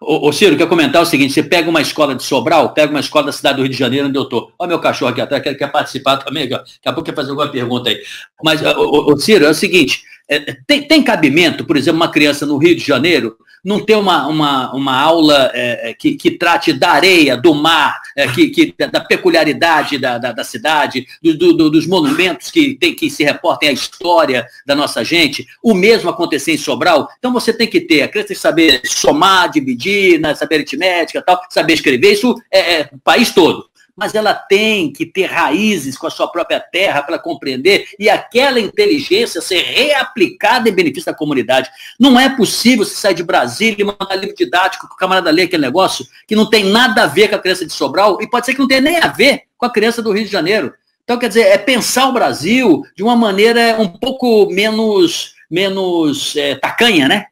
Ô, Ciro, quer comentar o seguinte: você pega uma escola de Sobral, pega uma escola da cidade do Rio de Janeiro, onde eu estou. Olha meu cachorro aqui atrás, quer, quer participar também. Daqui a pouco quer fazer alguma pergunta aí. Mas, ô, ô, Ciro, é o seguinte: é, tem, tem cabimento, por exemplo, uma criança no Rio de Janeiro não ter uma, uma, uma aula é, é, que, que trate da areia, do mar, é, que, que, da peculiaridade da, da, da cidade, do, do, dos monumentos que, tem, que se reportem a história da nossa gente. O mesmo acontecer em Sobral. Então você tem que ter, a criança que saber somar, dividir, né, saber aritmética, tal, saber escrever, isso é, é país todo mas ela tem que ter raízes com a sua própria terra para compreender e aquela inteligência ser reaplicada em benefício da comunidade. Não é possível você sair de Brasília e mandar livro didático que o camarada lê aquele negócio que não tem nada a ver com a criança de Sobral e pode ser que não tenha nem a ver com a criança do Rio de Janeiro. Então, quer dizer, é pensar o Brasil de uma maneira um pouco menos, menos é, tacanha, né?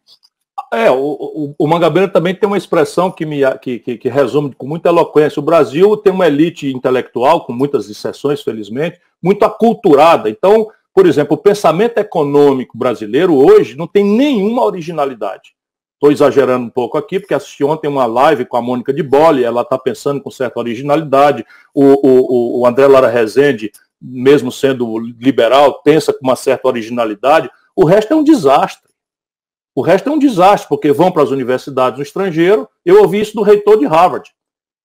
É, o, o, o, Mangabeira também tem uma expressão que, me, que, que, que, resume com muita eloquência. O Brasil tem uma elite intelectual, com muitas exceções, felizmente, muito aculturada. Então, por exemplo, o pensamento econômico brasileiro hoje não tem nenhuma originalidade. Estou exagerando um pouco aqui, porque assisti ontem uma live com a Mônica de Bolle, ela está pensando com certa originalidade. O, o, André Lara Rezende, mesmo sendo liberal, pensa com uma certa originalidade. O resto é um desastre. O resto é um desastre, porque vão para as universidades no estrangeiro. Eu ouvi isso do reitor de Harvard.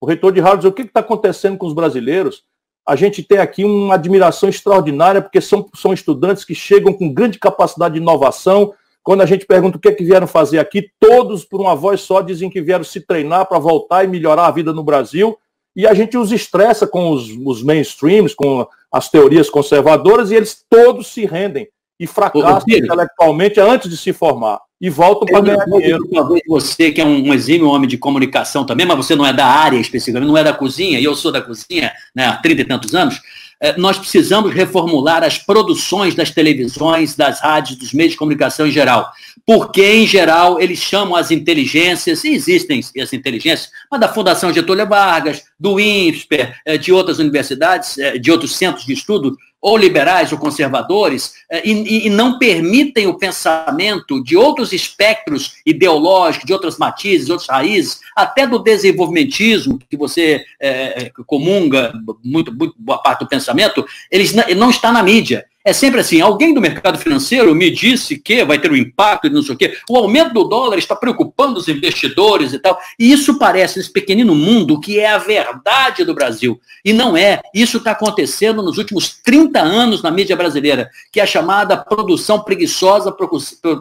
O reitor de Harvard diz: o que está acontecendo com os brasileiros? A gente tem aqui uma admiração extraordinária, porque são, são estudantes que chegam com grande capacidade de inovação. Quando a gente pergunta o que é que vieram fazer aqui, todos, por uma voz só, dizem que vieram se treinar para voltar e melhorar a vida no Brasil. E a gente os estressa com os, os mainstreams, com as teorias conservadoras, e eles todos se rendem e fracassam intelectualmente antes de se formar e voltam para ganhar dinheiro. Talvez você, que é um, um exímio homem de comunicação também, mas você não é da área especificamente, não é da cozinha, e eu sou da cozinha né, há 30 e tantos anos, é, nós precisamos reformular as produções das televisões, das rádios, dos meios de comunicação em geral. Porque, em geral, eles chamam as inteligências, e existem as inteligências, mas da Fundação Getúlio Vargas, do INSPER, é, de outras universidades, é, de outros centros de estudo, ou liberais ou conservadores, eh, e, e, não permitem o pensamento de outros espectros ideológicos, de outras matizes, outras raízes, até do desenvolvimentismo, que você é, comunga muito, muito boa parte do pensamento, eles não está na mídia. É sempre assim, alguém do mercado financeiro me disse que vai ter um impacto e não sei o quê. O aumento do dólar está preocupando os investidores e tal. E isso parece, nesse pequenino mundo, que é a verdade do Brasil. E não é. Isso está acontecendo nos últimos 30 anos na mídia brasileira, que é a chamada produção preguiçosa,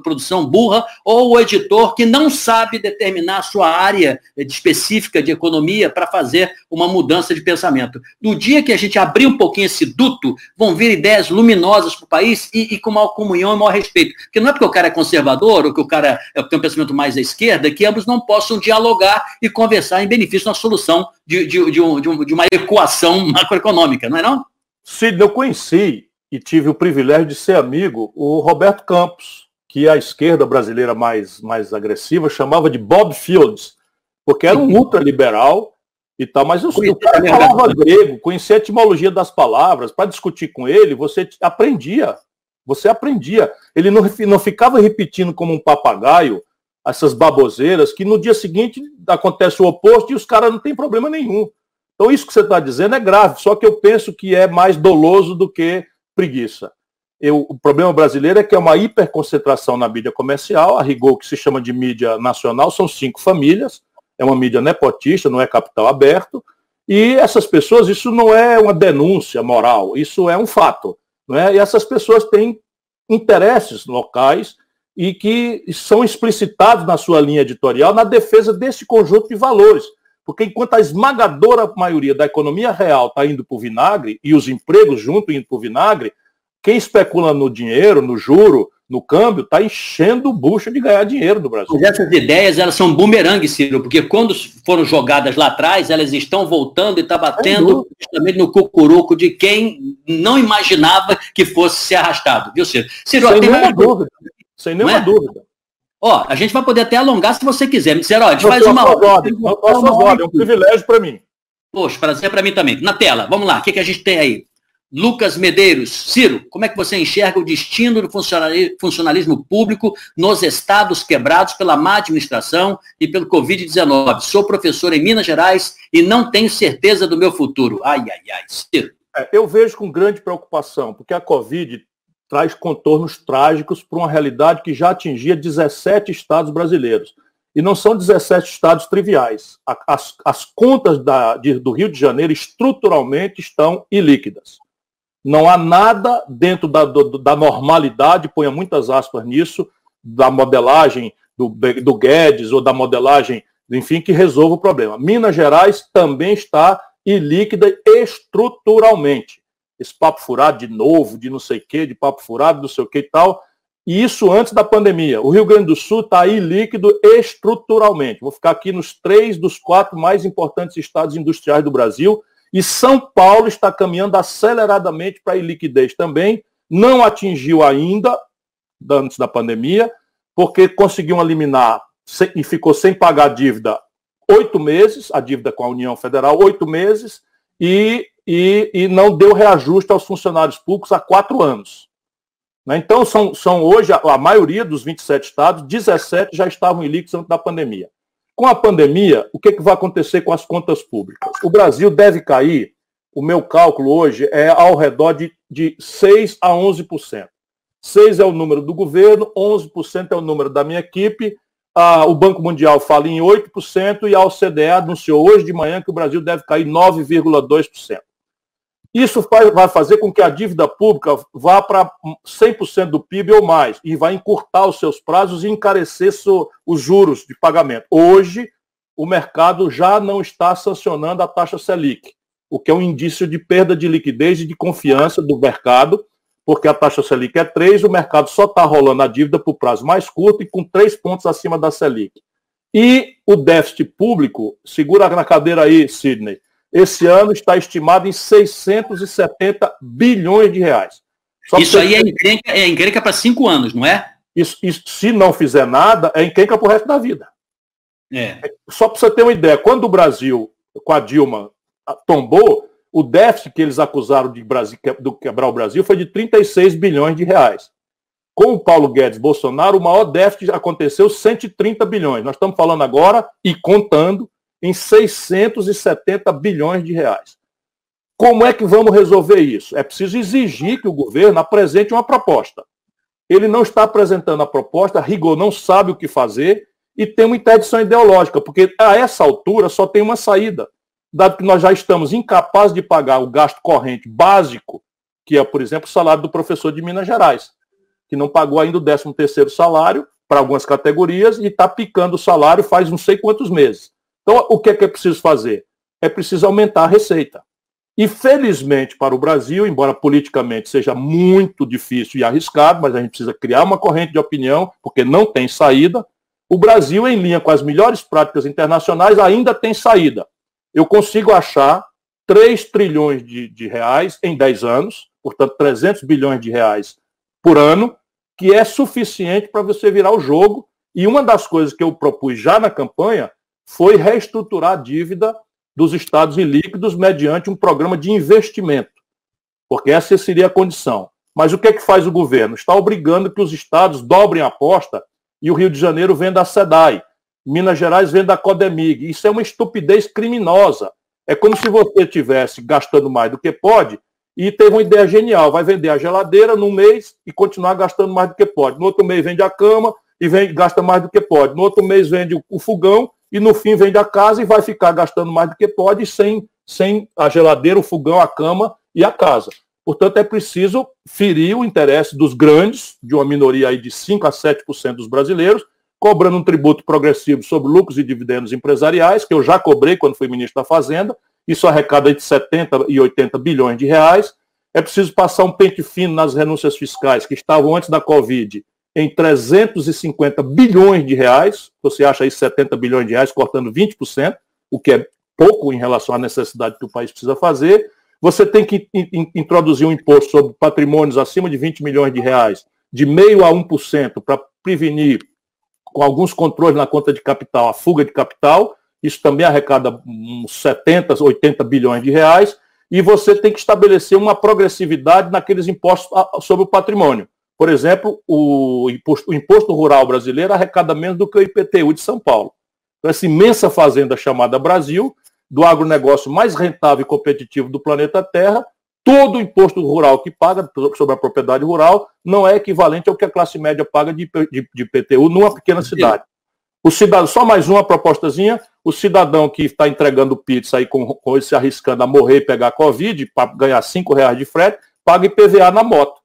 produção burra, ou o editor que não sabe determinar a sua área específica de economia para fazer uma mudança de pensamento. No dia que a gente abrir um pouquinho esse duto, vão vir ideias luminosas para o país e, e, com maior comunhão e maior respeito. Porque não é porque o cara é conservador ou que o cara é, tem um pensamento mais à esquerda que ambos não possam dialogar e conversar em benefício da solução de, de, de, um, de, uma equação macroeconômica, não é não? Sim, eu conheci e tive o privilégio de ser amigo o Roberto Campos, que a esquerda brasileira mais, mais agressiva chamava de Bob Fields, porque era um ultraliberal e tal, mas eu, o cara falava grego, conhecia a etimologia das palavras, para discutir com ele, você aprendia. Você aprendia. Ele não, não ficava repetindo como um papagaio essas baboseiras, que no dia seguinte acontece o oposto e os caras não têm problema nenhum. Então, isso que você está dizendo é grave, só que eu penso que é mais doloso do que preguiça. Eu, o problema brasileiro é que é uma hiperconcentração na mídia comercial, a rigor que se chama de mídia nacional, são cinco famílias, é uma mídia nepotista, não é capital aberto, e essas pessoas, isso não é uma denúncia moral, isso é um fato. Não é? E essas pessoas têm interesses locais e que são explicitados na sua linha editorial na defesa desse conjunto de valores. Porque enquanto a esmagadora maioria da economia real está indo para o vinagre e os empregos junto indo para o vinagre, quem especula no dinheiro, no juro, no câmbio, está enchendo o bucho de ganhar dinheiro no Brasil. Mas essas ideias, elas são bumerangue, Ciro, porque quando foram jogadas lá atrás, elas estão voltando e está batendo justamente no cucuruco de quem não imaginava que fosse ser arrastado, viu, Ciro? Ciro, Sem nenhuma dúvida. Sem nenhuma é? dúvida. Ó, a gente vai poder até alongar se você quiser. Ó, a gente faz uma ordem. É um privilégio para mim. Poxa, prazer para mim também. Na tela, vamos lá, o que, que a gente tem aí? Lucas Medeiros. Ciro, como é que você enxerga o destino do funcionalismo público nos estados quebrados pela má administração e pelo Covid-19? Sou professor em Minas Gerais e não tenho certeza do meu futuro. Ai, ai, ai. Ciro. É, eu vejo com grande preocupação, porque a Covid traz contornos trágicos para uma realidade que já atingia 17 estados brasileiros. E não são 17 estados triviais. As, as contas da, de, do Rio de Janeiro estruturalmente estão ilíquidas. Não há nada dentro da, do, da normalidade, ponha muitas aspas nisso, da modelagem do, do Guedes ou da modelagem, enfim, que resolva o problema. Minas Gerais também está ilíquida estruturalmente esse papo furado de novo, de não sei o quê, de papo furado, não sei o que e tal. E isso antes da pandemia. O Rio Grande do Sul está aí líquido estruturalmente. Vou ficar aqui nos três dos quatro mais importantes estados industriais do Brasil. E São Paulo está caminhando aceleradamente para a liquidez também. Não atingiu ainda, antes da pandemia, porque conseguiu eliminar e ficou sem pagar a dívida oito meses, a dívida com a União Federal, oito meses, e e, e não deu reajuste aos funcionários públicos há quatro anos. Né? Então, são, são hoje, a, a maioria dos 27 estados, 17 já estavam em líquidos antes da pandemia. Com a pandemia, o que, que vai acontecer com as contas públicas? O Brasil deve cair, o meu cálculo hoje é ao redor de, de 6 a 11%. 6 é o número do governo, 11% é o número da minha equipe, ah, o Banco Mundial fala em 8% e a OCDE anunciou hoje de manhã que o Brasil deve cair 9,2%. Isso vai fazer com que a dívida pública vá para 100% do PIB ou mais, e vai encurtar os seus prazos e encarecer os juros de pagamento. Hoje, o mercado já não está sancionando a taxa Selic, o que é um indício de perda de liquidez e de confiança do mercado, porque a taxa Selic é 3, o mercado só está rolando a dívida por prazo mais curto e com 3 pontos acima da Selic. E o déficit público, segura na cadeira aí, Sidney, esse ano está estimado em 670 bilhões de reais. Só isso aí é encrenca, é encrenca para cinco anos, não é? Isso, isso, se não fizer nada, é encrenca para o resto da vida. É. Só para você ter uma ideia, quando o Brasil, com a Dilma, tombou, o déficit que eles acusaram de Brasil, do quebrar o Brasil foi de 36 bilhões de reais. Com o Paulo Guedes Bolsonaro, o maior déficit aconteceu 130 bilhões. Nós estamos falando agora e contando em 670 bilhões de reais. Como é que vamos resolver isso? É preciso exigir que o governo apresente uma proposta. Ele não está apresentando a proposta, rigor não sabe o que fazer e tem uma interdição ideológica, porque a essa altura só tem uma saída, dado que nós já estamos incapazes de pagar o gasto corrente básico, que é, por exemplo, o salário do professor de Minas Gerais, que não pagou ainda o 13 terceiro salário para algumas categorias e está picando o salário faz não sei quantos meses. Então, o que é que é preciso fazer? É preciso aumentar a receita. E, felizmente, para o Brasil, embora politicamente seja muito difícil e arriscado, mas a gente precisa criar uma corrente de opinião, porque não tem saída, o Brasil, em linha com as melhores práticas internacionais, ainda tem saída. Eu consigo achar 3 trilhões de, de reais em 10 anos, portanto, 300 bilhões de reais por ano, que é suficiente para você virar o jogo. E uma das coisas que eu propus já na campanha foi reestruturar a dívida dos estados ilíquidos mediante um programa de investimento, porque essa seria a condição. Mas o que é que faz o governo? Está obrigando que os estados dobrem a aposta e o Rio de Janeiro vende a SEDAI. Minas Gerais vende a Codemig. Isso é uma estupidez criminosa. É como se você estivesse gastando mais do que pode e teve uma ideia genial. Vai vender a geladeira num mês e continuar gastando mais do que pode. No outro mês vende a cama e vende, gasta mais do que pode. No outro mês vende o fogão e no fim vende a casa e vai ficar gastando mais do que pode sem, sem a geladeira, o fogão, a cama e a casa. Portanto, é preciso ferir o interesse dos grandes, de uma minoria aí de 5 a 7% dos brasileiros, cobrando um tributo progressivo sobre lucros e dividendos empresariais, que eu já cobrei quando fui ministro da Fazenda, isso arrecada de 70 e 80 bilhões de reais. É preciso passar um pente fino nas renúncias fiscais, que estavam antes da Covid em 350 bilhões de reais. Você acha aí 70 bilhões de reais, cortando 20%, o que é pouco em relação à necessidade que o país precisa fazer. Você tem que introduzir um imposto sobre patrimônios acima de 20 milhões de reais, de meio a 1%, para prevenir, com alguns controles na conta de capital, a fuga de capital. Isso também arrecada uns 70, 80 bilhões de reais. E você tem que estabelecer uma progressividade naqueles impostos sobre o patrimônio. Por exemplo, o imposto, o imposto rural brasileiro arrecada menos do que o IPTU de São Paulo. Então, essa imensa fazenda chamada Brasil do agronegócio mais rentável e competitivo do planeta Terra, todo o imposto rural que paga sobre a propriedade rural não é equivalente ao que a classe média paga de, de, de IPTU numa pequena cidade. O cidadão, só mais uma propostazinha, o cidadão que está entregando pizza aí com, com se arriscando a morrer e pegar Covid, para ganhar cinco reais de frete, paga IPVA na moto.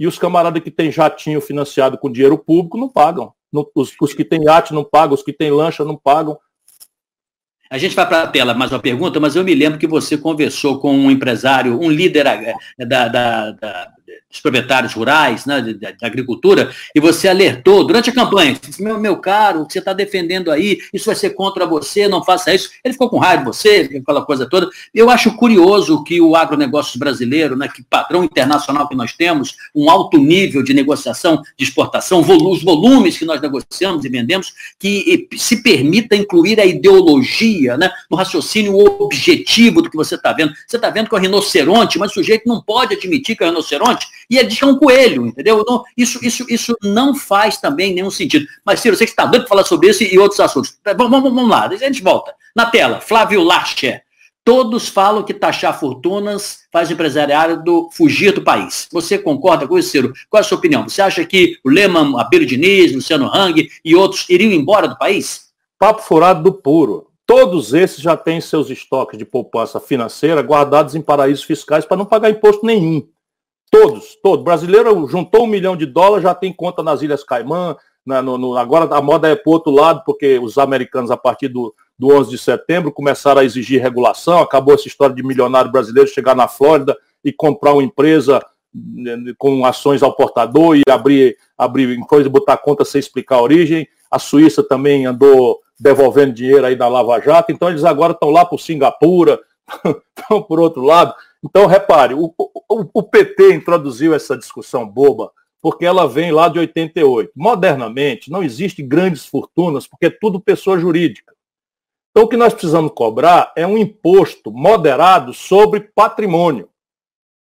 E os camaradas que têm jatinho financiado com dinheiro público não pagam. Os, os que têm iate não pagam, os que têm lancha não pagam. A gente vai para a tela mais uma pergunta, mas eu me lembro que você conversou com um empresário, um líder eh, da, da, da dos proprietários rurais, né, da, agricultura, e você alertou durante a campanha, disse, meu, meu caro, o que você está defendendo aí, isso vai ser contra você, não faça isso. Ele ficou com raiva de você, aquela coisa toda. Eu acho curioso que o agronegócio brasileiro, né, que padrão internacional que nós temos, um alto nível de negociação, de exportação, os volumes que nós negociamos e vendemos, que se permita incluir a ideologia né, no raciocínio objetivo do que você está vendo. Você está vendo que é um rinoceronte, mas o sujeito não pode admitir que é um rinoceronte e ele diz que é um coelho, entendeu? Então, isso, isso, isso não faz também nenhum sentido. Mas, Ciro, você que está doido para falar sobre isso e outros assuntos. Tá, vamos, vamos, vamos lá, a gente volta. Na tela, Flávio Larcher. Todos falam que taxar fortunas faz o empresariado fugir do país. Você concorda com isso, Ciro? Qual é a sua opinião? Você acha que o Lehman, Abílio Diniz, Luciano Hang e outros iriam embora do país? Papo furado do puro. Todos esses já têm seus estoques de poupança financeira guardados em paraísos fiscais para não pagar imposto nenhum. Todos, todos. Brasileiro juntou um milhão de dólares, já tem conta nas Ilhas Caimã. Na, no, no, agora a moda é para outro lado, porque os americanos, a partir do, do 11 de setembro, começaram a exigir regulação. Acabou essa história de milionário brasileiro chegar na Flórida e comprar uma empresa né, com ações ao portador e abrir, abrir coisa, botar conta sem explicar a origem. A Suíça também andou devolvendo dinheiro aí da Lava Jato. Então eles agora estão lá por Singapura, estão por outro lado. Então, repare, o, o, o, PT introduziu essa discussão boba porque ela vem lá de 88. Modernamente, não existe grandes fortunas, porque é tudo pessoa jurídica. Então, o que nós precisamos cobrar é um imposto moderado sobre patrimônio.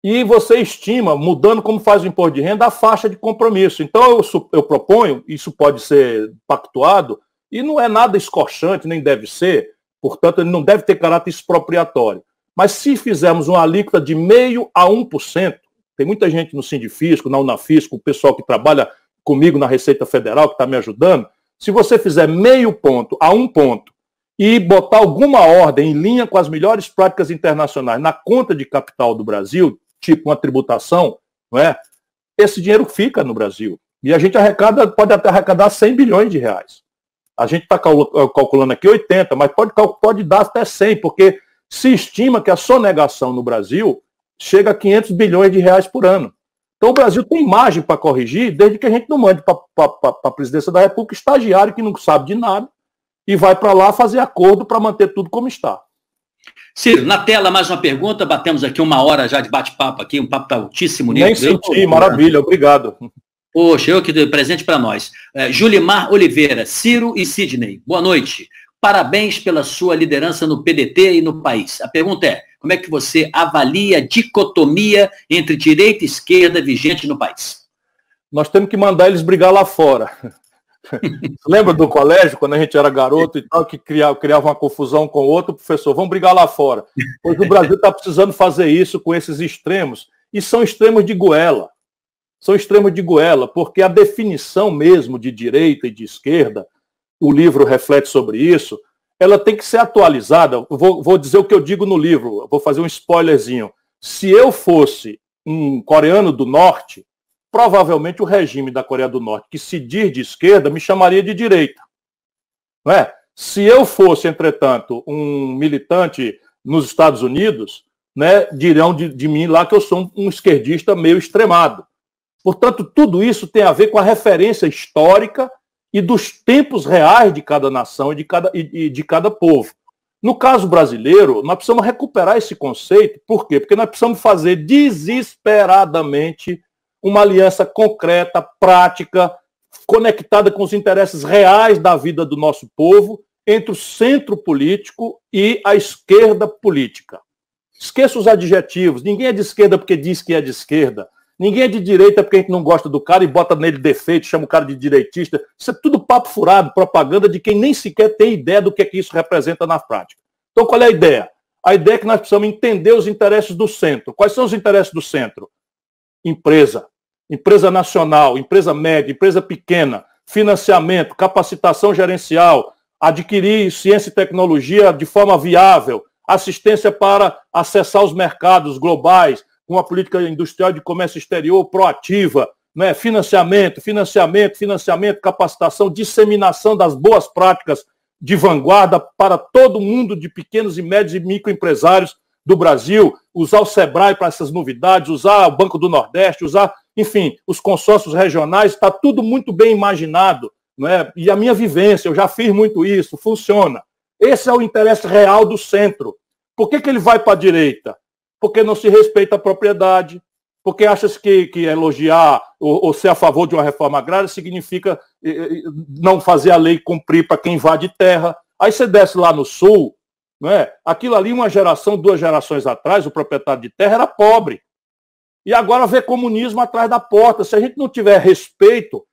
E você estima, mudando como faz o imposto de renda, a faixa de compromisso. Então, eu, eu proponho, isso pode ser pactuado, e não é nada escorchante, nem deve ser, portanto, ele não deve ter caráter expropriatório. Mas se fizermos uma alíquota de meio a 1%, tem muita gente no Sindifisco, na Unafisco, o pessoal que trabalha comigo na Receita Federal, que está me ajudando, se você fizer meio ponto a um ponto e botar alguma ordem em linha com as melhores práticas internacionais na conta de capital do Brasil, tipo uma tributação, não é? esse dinheiro fica no Brasil. E a gente arrecada, pode até arrecadar 100 bilhões de reais. A gente está calculando aqui 80, mas pode, pode dar até 100, porque se estima que a sonegação no Brasil chega a 500 bilhões de reais por ano. Então o Brasil tem margem para corrigir, desde que a gente não mande para a presidência da República estagiário que não sabe de nada e vai para lá fazer acordo para manter tudo como está. Ciro, na tela mais uma pergunta, batemos aqui uma hora já de bate-papo aqui, um papo altíssimo nível. Nem senti, maravilha, obrigado. Poxa, eu que dei presente para nós. É, Julimar Oliveira, Ciro e Sidney, boa noite. Parabéns pela sua liderança no PDT e no país. A pergunta é: como é que você avalia a dicotomia entre direita e esquerda vigente no país? Nós temos que mandar eles brigar lá fora. Lembra do colégio, quando a gente era garoto e tal, que criava, criava uma confusão com o outro, professor, vamos brigar lá fora. Pois o Brasil está precisando fazer isso com esses extremos, e são extremos de goela. São extremos de goela, porque a definição mesmo de direita e de esquerda, o livro reflete sobre isso, ela tem que ser atualizada. Vou, vou dizer o que eu digo no livro, vou fazer um spoilerzinho. Se eu fosse um coreano do norte, provavelmente o regime da Coreia do Norte, que se diz de esquerda, me chamaria de direita. Não é? Se eu fosse, entretanto, um militante nos Estados Unidos, né, dirão de, de mim lá que eu sou um, um esquerdista meio extremado. Portanto, tudo isso tem a ver com a referência histórica e dos tempos reais de cada nação e de cada, e, de cada povo. No caso brasileiro, nós precisamos recuperar esse conceito. Por quê? Porque nós precisamos fazer desesperadamente uma aliança concreta, prática, conectada com os interesses reais da vida do nosso povo, entre o centro político e a esquerda política. Esqueça os adjetivos. Ninguém é de esquerda porque diz que é de esquerda. Ninguém é de direita porque a gente não gosta do cara e bota nele defeito, chama o cara de direitista. Isso é tudo papo furado, propaganda de quem nem sequer tem ideia do que, é que isso representa na prática. Então, qual é a ideia? A ideia é que nós precisamos entender os interesses do centro. Quais são os interesses do centro? Empresa, empresa nacional, empresa média, empresa pequena, financiamento, capacitação gerencial, adquirir ciência e tecnologia de forma viável, assistência para acessar os mercados globais, uma política industrial de comércio exterior proativa, né? financiamento, financiamento, financiamento, capacitação, disseminação das boas práticas de vanguarda para todo mundo de pequenos e médios e microempresários do Brasil, usar o SEBRAE para essas novidades, usar o Banco do Nordeste, usar enfim, os consórcios regionais, está tudo muito bem imaginado, não é? e a minha vivência, eu já fiz muito isso, funciona. Esse é o interesse real do centro. Por que, que ele vai para a direita? Porque não se respeita a propriedade, porque acha que, que elogiar ou, ou, ser a favor de uma reforma agrária significa eh, eh, não fazer a lei cumprir para quem invade terra. Aí você desce lá no sul, não é? aquilo ali, uma geração, duas gerações atrás, o proprietário de terra era pobre. E agora vê comunismo atrás da porta. Se a gente não tiver respeito,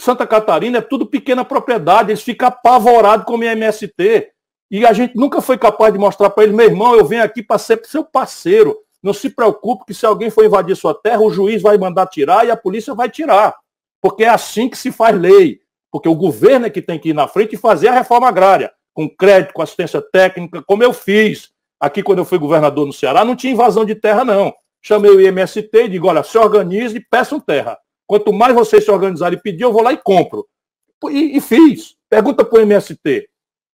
Santa Catarina é tudo pequena propriedade, eles ficam apavorados com o MST. E a gente nunca foi capaz de mostrar para eles, meu irmão, eu venho aqui para ser seu parceiro. Não se preocupe que se alguém for invadir sua terra, o juiz vai mandar tirar e a polícia vai tirar. Porque é assim que se faz lei. Porque o governo é que tem que ir na frente e fazer a reforma agrária, com crédito, com assistência técnica, como eu fiz. Aqui, quando eu fui governador no Ceará, não tinha invasão de terra, não. Chamei o IMST e digo, olha, se organize e peçam terra. Quanto mais vocês se organizarem e pedir, eu vou lá e compro. E, e fiz. Pergunta para o MST.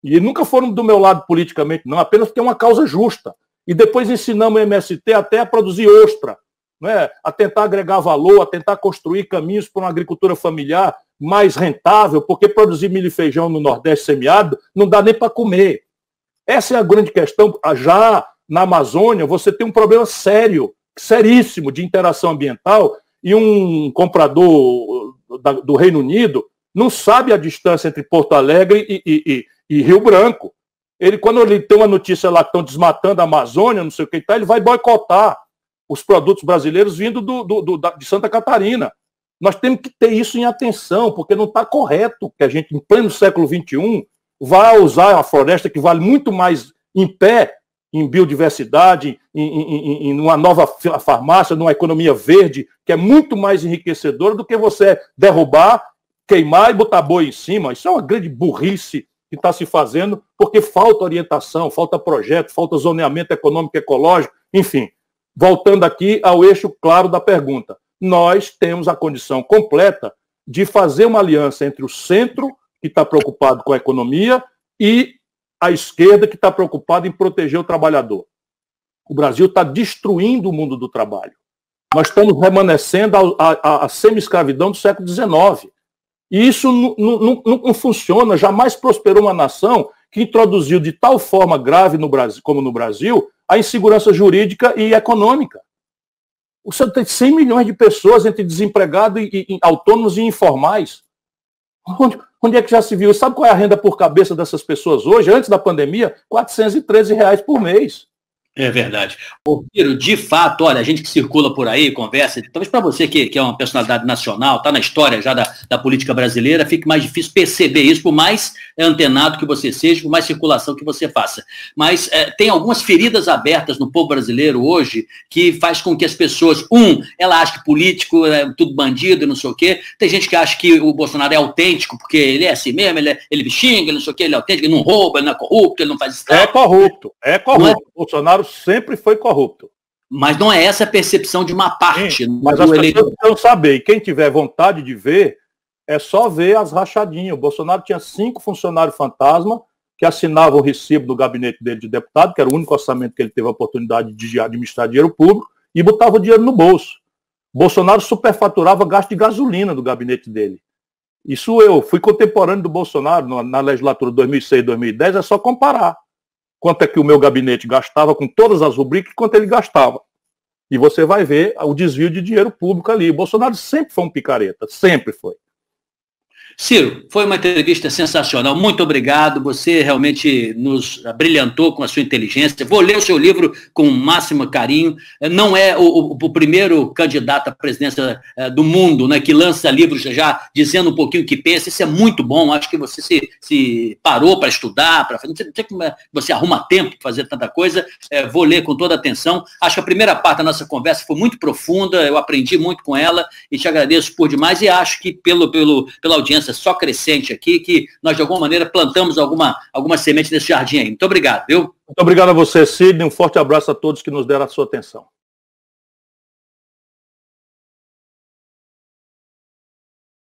E nunca foram do meu lado politicamente, não, apenas porque é uma causa justa. E depois ensinamos o MST até a produzir ostra, né? a tentar agregar valor, a tentar construir caminhos para uma agricultura familiar mais rentável, porque produzir milho e feijão no Nordeste semiárido não dá nem para comer. Essa é a grande questão. Já na Amazônia, você tem um problema sério seríssimo de interação ambiental e um comprador do Reino Unido não sabe a distância entre Porto Alegre e, e, e, Rio Branco. Ele, quando ele tem uma notícia lá que estão desmatando a Amazônia, não sei o que tá, ele vai boicotar os produtos brasileiros vindo do, do, do, de Santa Catarina. Nós temos que ter isso em atenção, porque não está correto que a gente, em pleno século XXI, vá usar a floresta que vale muito mais em pé em biodiversidade, em, em, em, uma nova farmácia, numa economia verde, que é muito mais enriquecedora do que você derrubar, queimar e botar boi em cima. Isso é uma grande burrice que está se fazendo, porque falta orientação, falta projeto, falta zoneamento econômico ecológico, enfim. Voltando aqui ao eixo claro da pergunta. Nós temos a condição completa de fazer uma aliança entre o centro, que está preocupado com a economia, e a esquerda que está preocupada em proteger o trabalhador. O Brasil está destruindo o mundo do trabalho. Nós estamos remanescendo a, a, a semi-escravidão do século XIX. E isso não, funciona. Jamais prosperou uma nação que introduziu de tal forma grave no Brasil, como no Brasil a insegurança jurídica e econômica. Você tem 100 milhões de pessoas entre desempregados e, e autônomos e informais. Onde, onde, é que já se viu? Sabe qual é a renda por cabeça dessas pessoas hoje, antes da pandemia? 413 reais por mês. É verdade. Ô, Ciro, de fato, olha, a gente que circula por aí, conversa, talvez para você que, que é uma personalidade nacional, está na história já da, da política brasileira, fique mais difícil perceber isso, por mais antenado que você seja, por mais circulação que você faça. Mas é, tem algumas feridas abertas no povo brasileiro hoje que faz com que as pessoas, um, ela acha que político é tudo bandido e não sei o quê. Tem gente que acha que o Bolsonaro é autêntico, porque ele é assim mesmo, ele, é, ele xinga, não sei o quê, ele é autêntico, ele não rouba, ele não é corrupto, ele não faz isso. É corrupto, é corrupto. É? Bolsonaro sempre foi corrupto. Mas não é essa a percepção de uma parte. Sim, mas as pessoas precisam saber, e quem tiver vontade de ver, é só ver as rachadinhas. O Bolsonaro tinha cinco funcionários fantasma que assinavam o recibo do gabinete dele de deputado, que era o único orçamento que ele teve a oportunidade de administrar dinheiro público, e botava o dinheiro no bolso. Bolsonaro superfaturava gasto de gasolina do gabinete dele. Isso eu fui contemporâneo do Bolsonaro na legislatura 2006-2010, é só comparar quanto é que o meu gabinete gastava com todas as rubricas e quanto ele gastava. E você vai ver o desvio de dinheiro público ali. O Bolsonaro sempre foi um picareta, sempre foi. Ciro, foi uma entrevista sensacional. Muito obrigado. Você realmente nos brilhantou com a sua inteligência. Vou ler o seu livro com o máximo carinho. Não é o, o, o primeiro candidato à presidência é, do mundo né, que lança livros já dizendo um pouquinho o que pensa. Isso é muito bom. Acho que você se, se parou para estudar, para. Não sei como é, você arruma tempo para fazer tanta coisa. É, vou ler com toda atenção. Acho que a primeira parte da nossa conversa foi muito profunda. Eu aprendi muito com ela e te agradeço por demais. E acho que pelo, pelo, pela audiência só crescente aqui, que nós de alguma maneira plantamos alguma, alguma semente nesse jardim aí. Muito obrigado, viu? Muito obrigado a você, Sidney. Um forte abraço a todos que nos deram a sua atenção.